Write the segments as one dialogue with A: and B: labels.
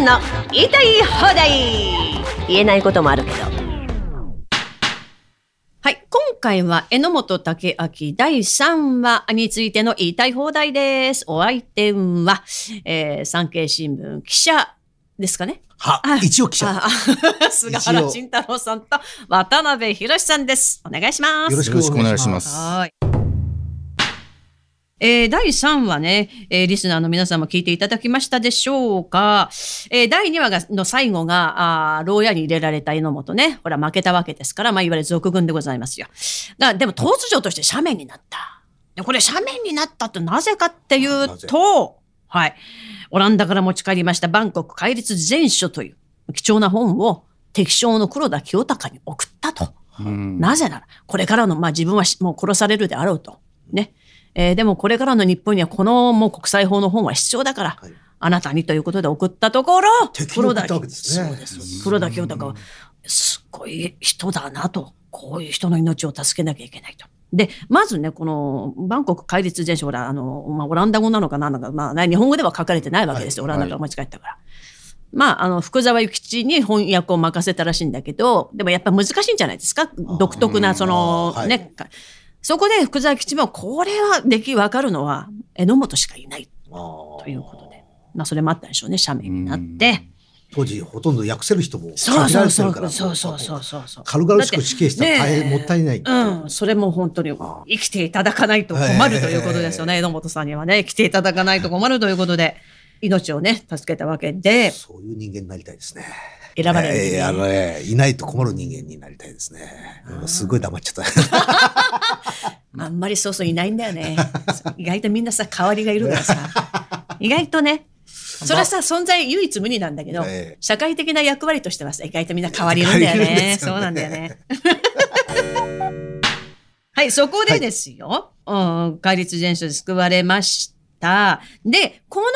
A: んの言いたい放題言えないこともあるけどはい今回は榎本武明第3話についての言いたい放題ですお相手は、えー、産経新聞記者ですかね
B: は、一応記者。
A: 菅原慎太郎さんと渡辺博さんです。お願いします。
B: よろしくお願いします。
A: はい。えー、第3話ね、えー、リスナーの皆さんも聞いていただきましたでしょうか。えー、第2話がの最後が、あ牢屋に入れられた榎本ね。ほら、負けたわけですから、まあ、いわゆる俗軍でございますよ。だでも、突如として斜面になった。でこれ、斜面になったってなぜかっていうと、はい。オランダから持ち帰りましたバンコク戒律全書という貴重な本を敵将の黒田清隆に送ったと。なぜなら、これからの、まあ自分はもう殺されるであろうと。ね。えー、でもこれからの日本にはこのもう国際法の本は必要だから、はい、あなたにということで送ったところ、
B: 黒田、そう
A: です黒田清隆は、すっごい人だなと。こういう人の命を助けなきゃいけないと。で、まずね、この、バンコク戒律全書、ほら、あの、まあ、オランダ語なのかなんか、まあ、ね、日本語では書かれてないわけですよ。はい、オランダが間違えたから。はい、まあ、あの、福沢諭吉に翻訳を任せたらしいんだけど、でもやっぱ難しいんじゃないですか？独特な、その、ね、はい、そこで福沢諭吉も、これはでき、わかるのは、榎本しかいない。ということで。まあ、それもあったでしょうね、斜面になって。
B: 当時ほとんど訳せる人も限られてるから。
A: そうそうそうそうそう。
B: 軽々しく死刑したら大変もったいない、
A: うん、それも本当に生きていただかないと困るということですよね、榎本さんにはね。生きていただかないと困るということで命をね助けたわけで。
B: そういう人間になりたいですね
A: 選ばれる、え
B: ー、あのねいないと困る人間になりたいですね。すごい黙っちゃった。
A: あんまりそうそういないんだよね。意外とみんなさ代わりがいるからさ。意外とねそれはさ、存在唯一無二なんだけど、え社会的な役割としてはさ、意外とみんな変わりるんだよね。ね。そうなんだよね。はい、そこでですよ、はい、うん、戒律全書で救われました。で、この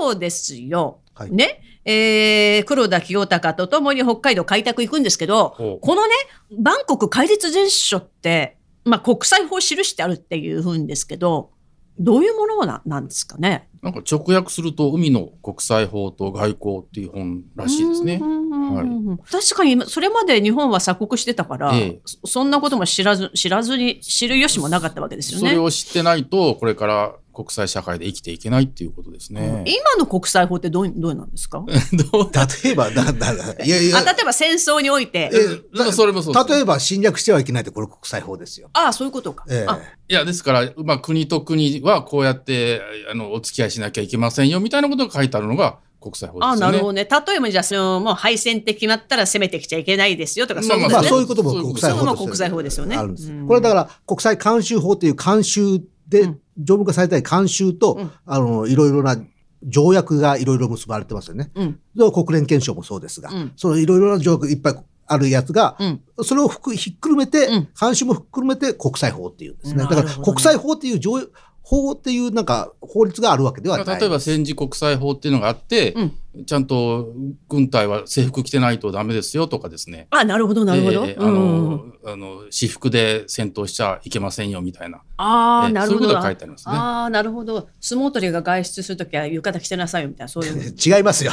A: 後ですよ、はい、ね、えー、黒田清隆と共に北海道開拓行くんですけど、このね、バンコク戒律全書って、まあ、国際法記してあるっていうふうんですけど、どういうものななんですかね？
C: なんか直訳すると海の国際法と外交っていう本らしいですね。はい、
A: 確かにそれまで日本は鎖国してたから、ええ、そんなことも知らず知らずに知る由もなかったわけですよね。
C: それを知ってないとこれから国際社会で生きていけないっていうことですね。
A: 今の国際法ってどうどうなんですか？
B: 例えば、だだいやいや
A: 例えば戦争において。
B: えだそれもそう、ね、例えば侵略してはいけないってこれ国際法ですよ。
A: ああ、そういうことか。え
C: いや、ですから、まあ、国と国はこうやってあのお付き合いしなきゃいけませんよみたいなことが書いてあるのが国際法ですよね。
A: あなるほどね。例えばじゃあ、その、もう敗戦って決まったら攻めてきちゃいけないですよとか、
B: そういうこと、ね、まあ、そういうことも国際法
A: ですよ、ね。国際法ですよね。
B: あるんです。これだから、国際慣習法っていう慣習で、条文化されたい慣習と、うん、あの、いろいろな条約がいろいろ結ばれてますよね。うん、国連憲章もそうですが、うん、そのいろいろな条約いっぱいあるやつが、うん、それをひっくるめて、慣習もひっくるめて国際法っていうんですね。だから国際法っていう条法っていうなんか法律があるわけではない
C: 例えば戦時国際法っていうのがあって、うん、ちゃんと軍隊は制服着てないとダメですよとかですね。
A: あ、なるほど、なるほど。
C: えー、あの、あの、私服で戦闘しちゃいけませんよみたいな。
A: ああ、なるほど。そういう
C: ことが書いてありますね。
A: ああ、なるほど。相撲取りが外出するときは浴衣着てなさいよみたいな、そういう。
B: 違いますよ。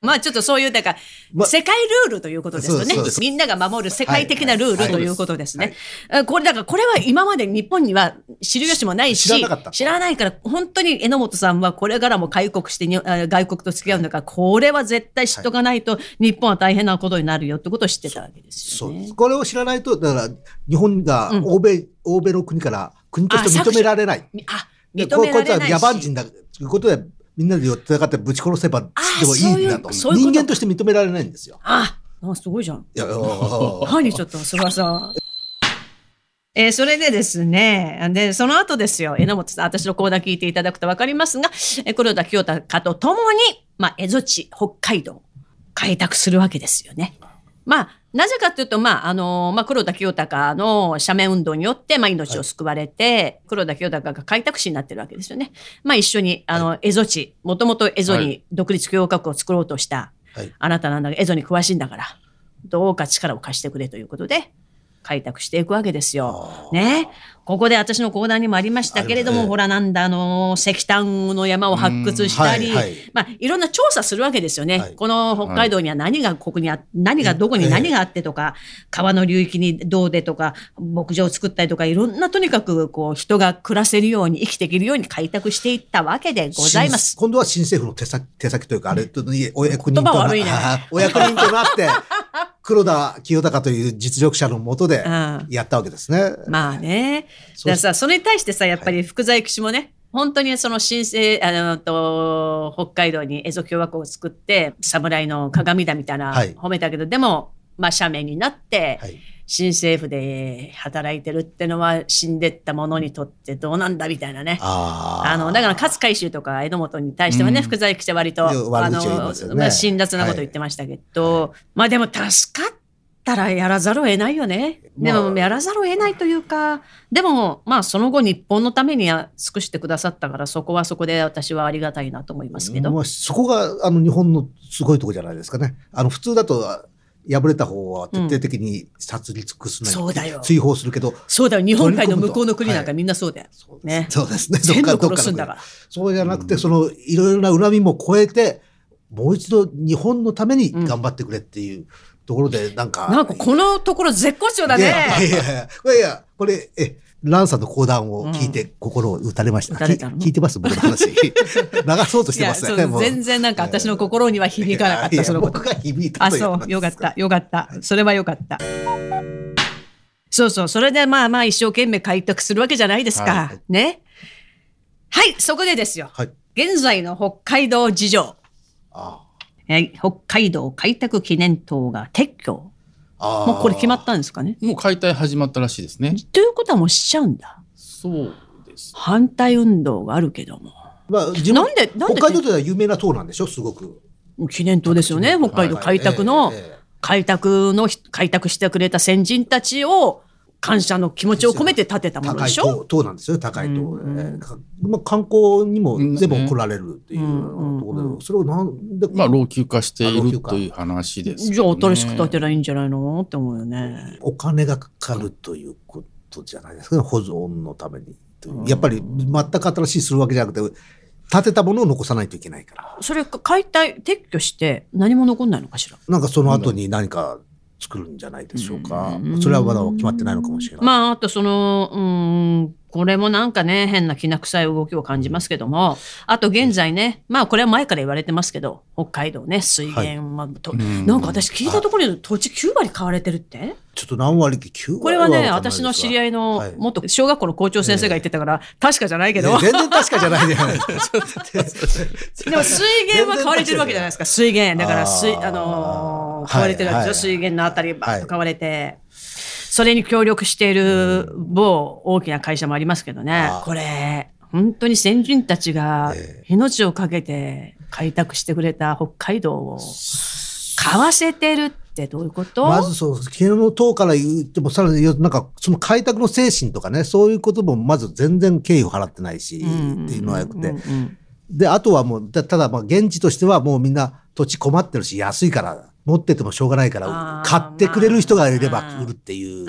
A: まあちょっとそういう、だから、ま、世界ルールということですよね。みんなが守る世界的なルールということですね。これ、だからこれは今まで日本には知る由もないし、知ら知らないから、本当に榎本さんはこれからも開国して外国と付き合うんだから、これは絶対知っとかないと、日本は大変なことになるよってことを知ってたわけですよね。
B: そうこれを知らないと、だから日本が欧米、うん、欧米の国から国として認められない。
A: あ、認められない。
B: こいつは野蛮人だということで、みんなで寄ってぶち殺せばでもいいんだと。人間として認められないんですよ。
A: ああ、すごいじゃん。いや、何 ちょっと、それはさ。えー、それでですね、で、その後ですよ、榎本さん、私の講談聞いていただくとわかりますが、え黒田清隆と共に、まあ、蝦夷地、北海道、開拓するわけですよね。まあ、なぜかというと、まあ、あの、まあ、黒田清隆の斜面運動によって、まあ、命を救われて、はい、黒田清隆が開拓士になってるわけですよね。まあ、一緒に、あの、蝦夷地、もともと蝦夷に独立共和国を作ろうとした、はい、あなたなんだ、蝦夷に詳しいんだから、どうか力を貸してくれということで、開拓していくわけですよ。ね。ここで私の講談にもありましたけれども、ほらなんだ、あの、石炭の山を発掘したり、まあ、いろんな調査するわけですよね。はい、この北海道には何が、ここにあ、何が、どこに何があってとか、川の流域にどうでとか、牧場を作ったりとか、いろんなとにかく、こう、人が暮らせるように、生きていけるように開拓していったわけでございます。
B: 今度は新政府の手先、手先というか、あれ、お役人
A: とな、ね、
B: お役人となって、黒田清隆という実力者のもとでやったわけですね。
A: まあね。だからさ、それに対してさ、やっぱり福沢諭吉もね、はい、本当にその新生、あの、と、北海道に蝦夷共和国を作って、侍の鏡だみたいな褒めたけど、はい、でも、まあ、斜面になって、はい新政府で働いてるってのは死んでった者にとってどうなんだみたいなね。あの、だから勝海舟とか江戸本に対してはね、うん、福沢諭吉は割と、あの、まあ、辛辣なこと言ってましたけど、はい、まあでも助かったらやらざるを得ないよね。でもやらざるを得ないというか、でもまあその後日本のためには尽くしてくださったからそこはそこで私はありがたいなと思いますけど。まあ、
B: そこがあの日本のすごいとこじゃないですかね。あの普通だと敗れた方は徹底的に殺り尽くす
A: のに、
B: 追放するけど。
A: そうだよ。日本海の向こうの国なんかみんなそうだよ。ね。
B: そうですね。
A: 全部殺すんだから。
B: そうじゃなくて、その、いろいろな恨みも超えて、もう一度日本のために頑張ってくれっていうところで、なんか。
A: なんかこのところ絶好調だね。い
B: やいやいや、これ、え、ランさんの講談を聞いて心を打たれました。うん、聞いてます僕の話。流そうとしてますね。
A: 全然なんか私の心には響かなかった、その
B: こと。僕が響いた
A: あ、そう。よかった。よかった。それはよかった。そうそう。それでまあまあ一生懸命開拓するわけじゃないですか。はい、ね？はい、そこでですよ。はい、現在の北海道事情。ああ北海道開拓記念塔が撤去。もうこれ決まったんですかね？
C: もう解体始まったらしいですね。
A: ということはもうしちゃうんだ。
C: そうです。
A: 反対運動があるけども。
B: まあ、なんで、なんで？北海道では有名な塔なんでしょ？すごく。
A: 記念塔ですよね。北海道開拓の、開拓の、開拓してくれた先人たちを、感謝の気持ちを込めて建てたものでしょ？高
B: い塔なんですよ、高い塔、まあ、観光にも全部来られるっていうところで、それをなんで。
C: まあ、老朽化しているという話です、ね、
A: じゃあ、新しく建てらいいんじゃないの？って思うよね。
B: お金がかかるということじゃないですか、保存のために。やっぱり全く新しいするわけじゃなくて、建てたものを残さないといけないから。
A: それ解体、撤去して何も残んないのかしら？
B: なんかその後に何か作るんじゃないでしょうか。それはまだ決まってないのかもしれない。
A: まあ、あとその、うん、これもなんかね、変なきな臭い動きを感じますけども、あと現在ね、まあこれは前から言われてますけど、北海道ね、水源は、と、なんか私聞いたところで土地9割買われてるって？
B: ちょっと何割か9割
A: これはね、私の知り合いの、元小学校の校長先生が言ってたから、確かじゃないけど。
B: 全然確かじゃない。じゃない
A: でも水源は買われてるわけじゃないですか、水源。だから水、あの買われてるわけですよ、水源のあたりばっと買われて。それに協力している某大きな会社もありますけどね、これ、本当に先人たちが命を懸けて開拓してくれた北海道を買わせてるってどういうこと？
B: まずそう、昨日の党から言っても、さらに、なんか、その開拓の精神とかね、そういうこともまず全然敬意を払ってないし、っていうのはよくて。で、あとはもう、ただ、まあ、現地としてはもうみんな土地困ってるし、安いから持っててもしょうがないから、買ってくれる人がいれば売るっていう、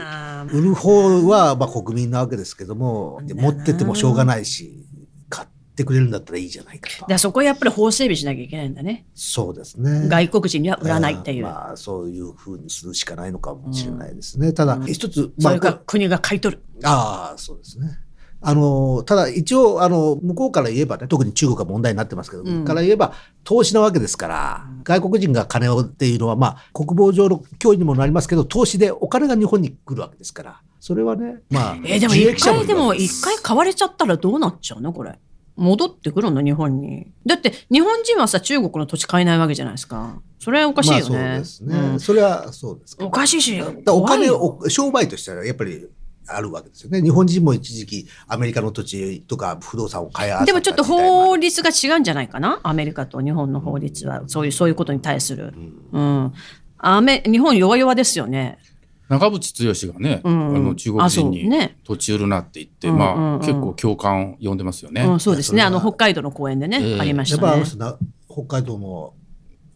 B: 売る方はまあ国民なわけですけども、持っててもしょうがないし、買ってくれるんだったらいいじゃないかと。
A: でそこはやっぱり法整備しなきゃいけないんだね。
B: そうですね。
A: 外国人には売らないっていう。
B: まあそういうふうにするしかないのかもしれないですね。ただ、一つ、
A: まあ、国が買い取る。
B: ああ、そうですね。あの、ただ一応、あの、向こうから言えばね、特に中国が問題になってますけど、うん、から言えば投資なわけですから、外国人が金をっていうのは、まあ、国防上の脅威にもなりますけど、投資でお金が日本に来るわけですから、それはね、まあ。
A: えー、でも一回でも、一回買われちゃったらどうなっちゃうの？これ。戻ってくるの日本に。だって、日本人はさ、中国の土地買えないわけじゃないですか。それはおかしいよね。まあ、そうです
B: ね。うん、それはそうです。
A: おかしいし。
B: お金を、商売としてはやっぱりあるわけですよね。日本人も一時期アメリカの土地とか不動産を買い合わせ
A: でもちょっと法律が違うんじゃないかな？アメリカと日本の法律は。そういう、そういうことに対する。うん。うん、アメ日本弱々ですよね。
C: 長渕剛がね、うん、あの中国人に土地売るなって言って、ね、まあ、うんうん、結構共感を呼んでますよね。
A: うん、そうですね。あの北海道の公園でね、えー、ありましたね。
B: やっぱ北海道も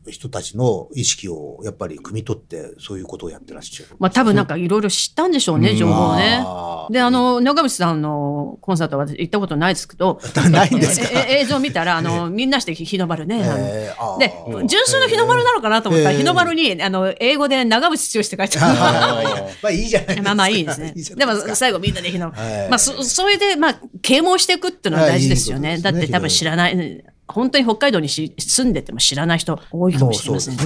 B: 人たちの意識をやっぱり汲み取ってそういうことをやってらっしゃる。
A: まあ多分なんかいろいろ知ったんでしょうね、情報をね。で、あの、長渕さんのコンサートは行ったことないですけど、
B: ないんですか？
A: ええ映像見たら、あの、みんなして日の丸ね。
B: えー
A: で、純粋の日の丸なのかなと思ったら、
B: えー
A: 日の丸に、あの、英語で長渕剛って書いてある。
B: まあいいじゃないですか。
A: まあまあいいですね。でも最後みんなで日の丸。
B: はい
A: まあそ、それで、まあ、啓蒙していくっていうのは大事ですよねだって多分知らない、本当に北海道にし住んでても知らない人多いかもしれません。
B: ね。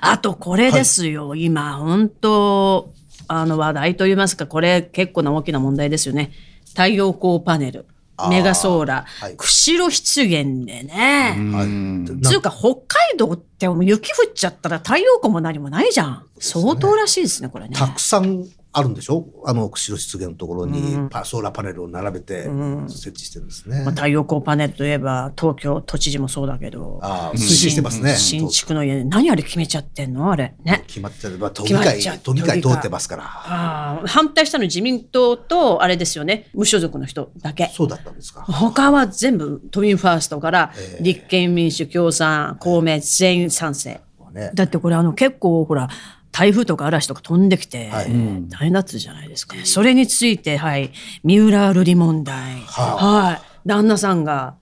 A: あとこれですよ、今、本当、あの話題といいますか、これ結構な大きな問題ですよね。太陽光パネル、メガソーラー、
B: はい
A: 釧路湿原でね。
C: うん
A: つうか、北海道ってもう雪降っちゃったら太陽光も何もないじゃん。相当らしいですね、これね。
B: たくさんあるんでしょ？あの、釧路湿原のところにパソーラーパネルを並べて設置してるんですね。
A: まあ、太陽光パネルといえば、東京都知事もそうだけど、
B: ああ、推進してますね。
A: 新築の家、何あれ決めちゃってんの？あれ。ね。
B: 決まっちゃう。まあ、都議会都議会通ってますから。
A: ああ反対したの自民党と、あれですよね、無所属の人だけ。
B: そうだったんですか。
A: 他は全部都民ファーストから、
B: ええ
A: 立憲民主共産、公明全員賛成。
B: ね、
A: だってこれあの結構ほら、台風とか嵐とか飛んできて、
B: はい
A: 大変だったじゃないですか。それについて、はい、三浦瑠麗問題。
B: は
A: はい。旦那さんが、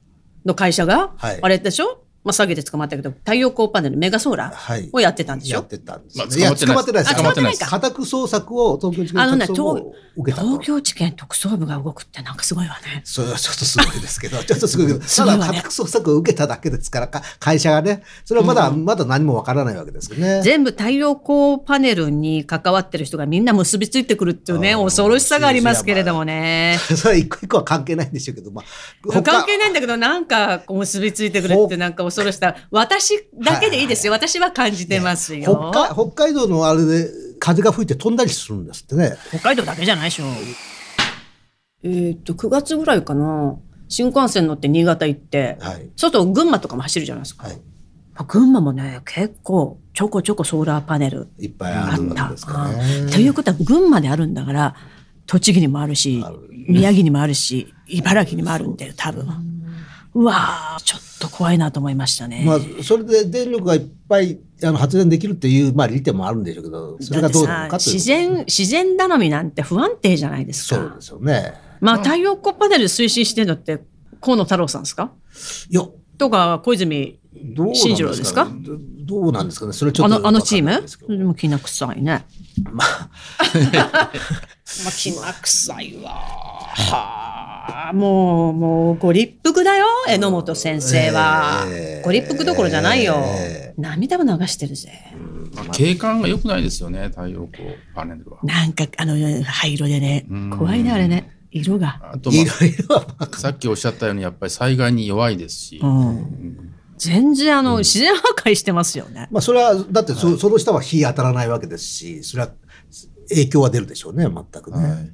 A: の会社が、
B: はい
A: あれでしょ？まあ、詐欺で捕まったけど、太陽光パネル、メガソーラ
B: はい。
A: ーをやってたんでしょ、
B: やってたんです、
C: まあ
B: いや、捕まっ
C: 捕まっててない
B: です。
A: あ捕まってないか。
B: 家宅捜索を東京地
A: あのね
B: 検特捜部を受けたと。
A: 東京地検特捜部が動くってなんかすごいわね。
B: それはちょっとすごいですけど、ちょっとすごいけど、ただ家宅捜索を受けただけですから、か会社がね、それはまだ、まだ何もわからないわけですよね。
A: 全部太陽光パネルに関わってる人がみんな結びついてくるっていうね、恐ろしさがありますけれどもね。
B: それは一個一個は関係ないんでしょうけど、まあ、他
A: 関係ないんだけど、なんかこう結びついてくるってなんか恐ろしさ。私だけでいいですよ。私は感じてますよ。
B: 北海北海道のあれで風が吹いて飛んだりするんですってね。
A: 北海道だけじゃないでしょ。えーっと、9月ぐらいかな。新幹線乗って新潟行って、
B: はい。
A: 外群馬とかも走るじゃないですか。
B: はい。
A: 群馬もね、結構ちょこちょこソーラーパネル
B: いっぱいあるわけですかね。
A: ということは群馬であるんだから、栃木にもあるし、宮城にもあるし、茨城にもあるんだよ、多分。うわーちょっと怖いなと思いましたね。
B: まあ、それで電力がいっぱいあの発電できるっていう、まあ、利点もあるんでしょうけど、それがどうなのか
A: 自然、自然頼みなんて不安定じゃないですか。
B: そうですよね。
A: まあ、太陽光パネル推進してるのって、河野太郎さんですか？
B: いや、
A: とか、小泉、
B: どうなん
A: 新次郎ですか
B: どどうなんですかね。それちょっと
A: あの、あのチーム？
B: で
A: もきな臭いね。
B: まあ、
A: まあ、きな臭いわ。はあ、もう、もう、ご立腹だよ、榎本先生は。
B: えー
A: ご立腹どころじゃないよ。
B: え
A: 涙も流してるぜ。
C: まあ景観が良くないですよね、太陽光パネルは。
A: なんか、あの、灰色でね、怖いね、あれね。色が。
C: あと、まあ、さっきおっしゃったように、やっぱり災害に弱いですし、
A: うん。全然、あの、自然破壊してますよね。
B: まあ、それは、だってそ、その下は日当たらないわけですし、それは影響は出るでしょうね、全くね。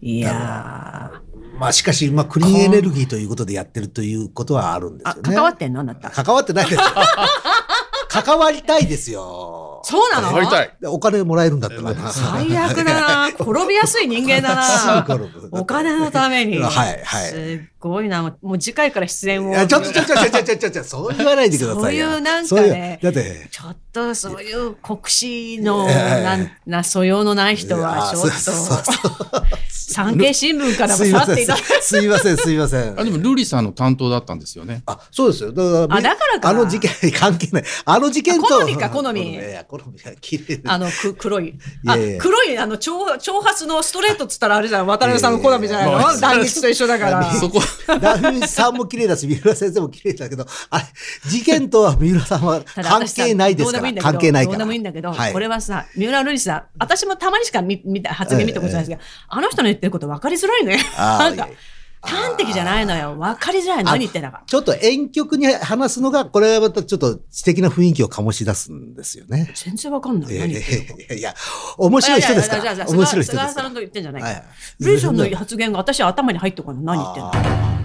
A: いやー。
B: まあ、しかし、まあ、クリーンエネルギーということでやってるということはあるんです
A: あ、
B: よね。
A: 関わってんの？あなた。
B: 関わってないですよ。関わりたいですよ。
A: そうなの？
C: やりたい。
B: でお金もらえるんだったらな。
A: 最悪だな。転びやすい人間だ
B: す
A: な。お金のために。
B: はいはい
A: すっごいな。もう次回から出演を。
B: いや、ちょっとちょっとちょっとちょっとちょっとそう言わないでくださいよ。
A: そういうなんかね
B: だって、
A: ちょっとそういう国士の
B: ええ
A: なんな素養のない人はちょっ
B: あそうそうそう
A: と産経新聞からも去っていただい。
B: すいません、すいません。
C: あでも、ルリさんの担当だったんですよね。
B: あ、そうですよ。だから、
A: あだからか
B: あの事件、関係ない。あの事件と。
A: あ好みか好み
B: 好みが綺麗
A: あのく黒いあ
B: いやいや
A: 黒いあの長長髪のストレートっつったらあれじゃん渡辺さんの好みじゃないの断蜜と一緒だから。
C: そこ、
B: ダフィさんも綺麗だし、三浦先生も綺麗だけど、あれ、事件とは三浦さんは関係ないですから。
A: どうでもいいんだけど
B: 関係ないから。
A: どうでもいいんだけど、
B: はい
A: これはさ、三浦瑠麗さん、私もたまにしか見見た発言見たことないですけど、あの人の言ってること分かりづらいね。なんか端的じゃないのよ。分かりづらい。何言ってんだか。
B: ちょっと遠曲に話すのが、これはまたちょっと知的な雰囲気を醸し出すんですよね。
A: 全然分かんない。
B: いやいや
A: 何言ってる
B: いや面白い人ですから。面白い人
A: 菅
B: ですから。
A: 菅さんの言ってんじゃない
B: はい
A: か。ルイさんの発言が私は頭に入ってこない。何言ってんの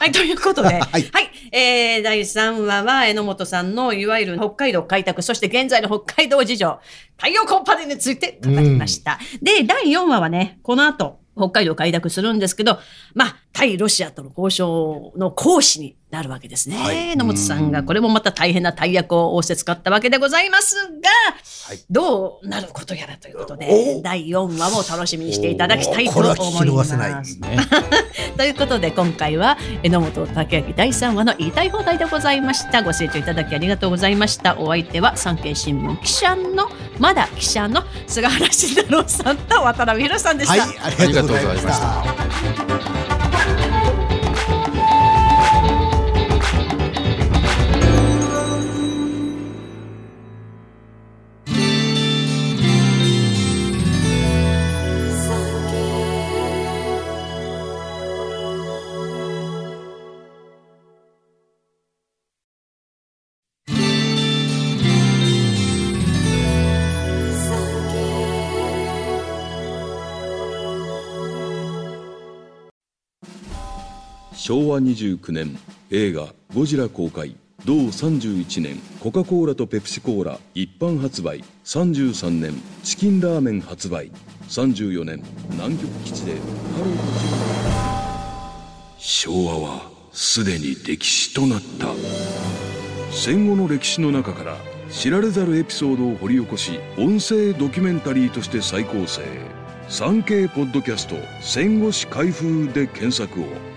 A: はい、ということで、はい。い、えー、第3話は、榎本さんのいわゆる北海道開拓、そして現在の北海道事情、太陽光パネルについて語りました。で、第4話はね、この後、北海道開拓するんですけど、まあ、対ロシアとの交渉の講師になるわけですね。はい、野本さんが、これもまた大変な大役を仰せ使ったわけでございますが、はい、どうなることやらということで、第4話も楽しみにしていただきたいと思います。ね、ということで、今回は、榎本武明第3話の言いたい放題でございました。ご清聴いただきありがとうございました。お相手は、産経新聞記者の、まだ記者の菅原慎太郎さんと渡辺宏さんでした。
B: はい、ありがとうございました。
D: 昭和29年映画「ゴジラ」公開。同31年コカ・コーラとペプシコーラ一般発売。33年チキンラーメン発売。34年南極基地でハロー昭和はすでに歴史となった。戦後の歴史の中から知られざるエピソードを掘り起こし音声ドキュメンタリーとして再構成。3K ポッドキャスト戦後史開封で検索を。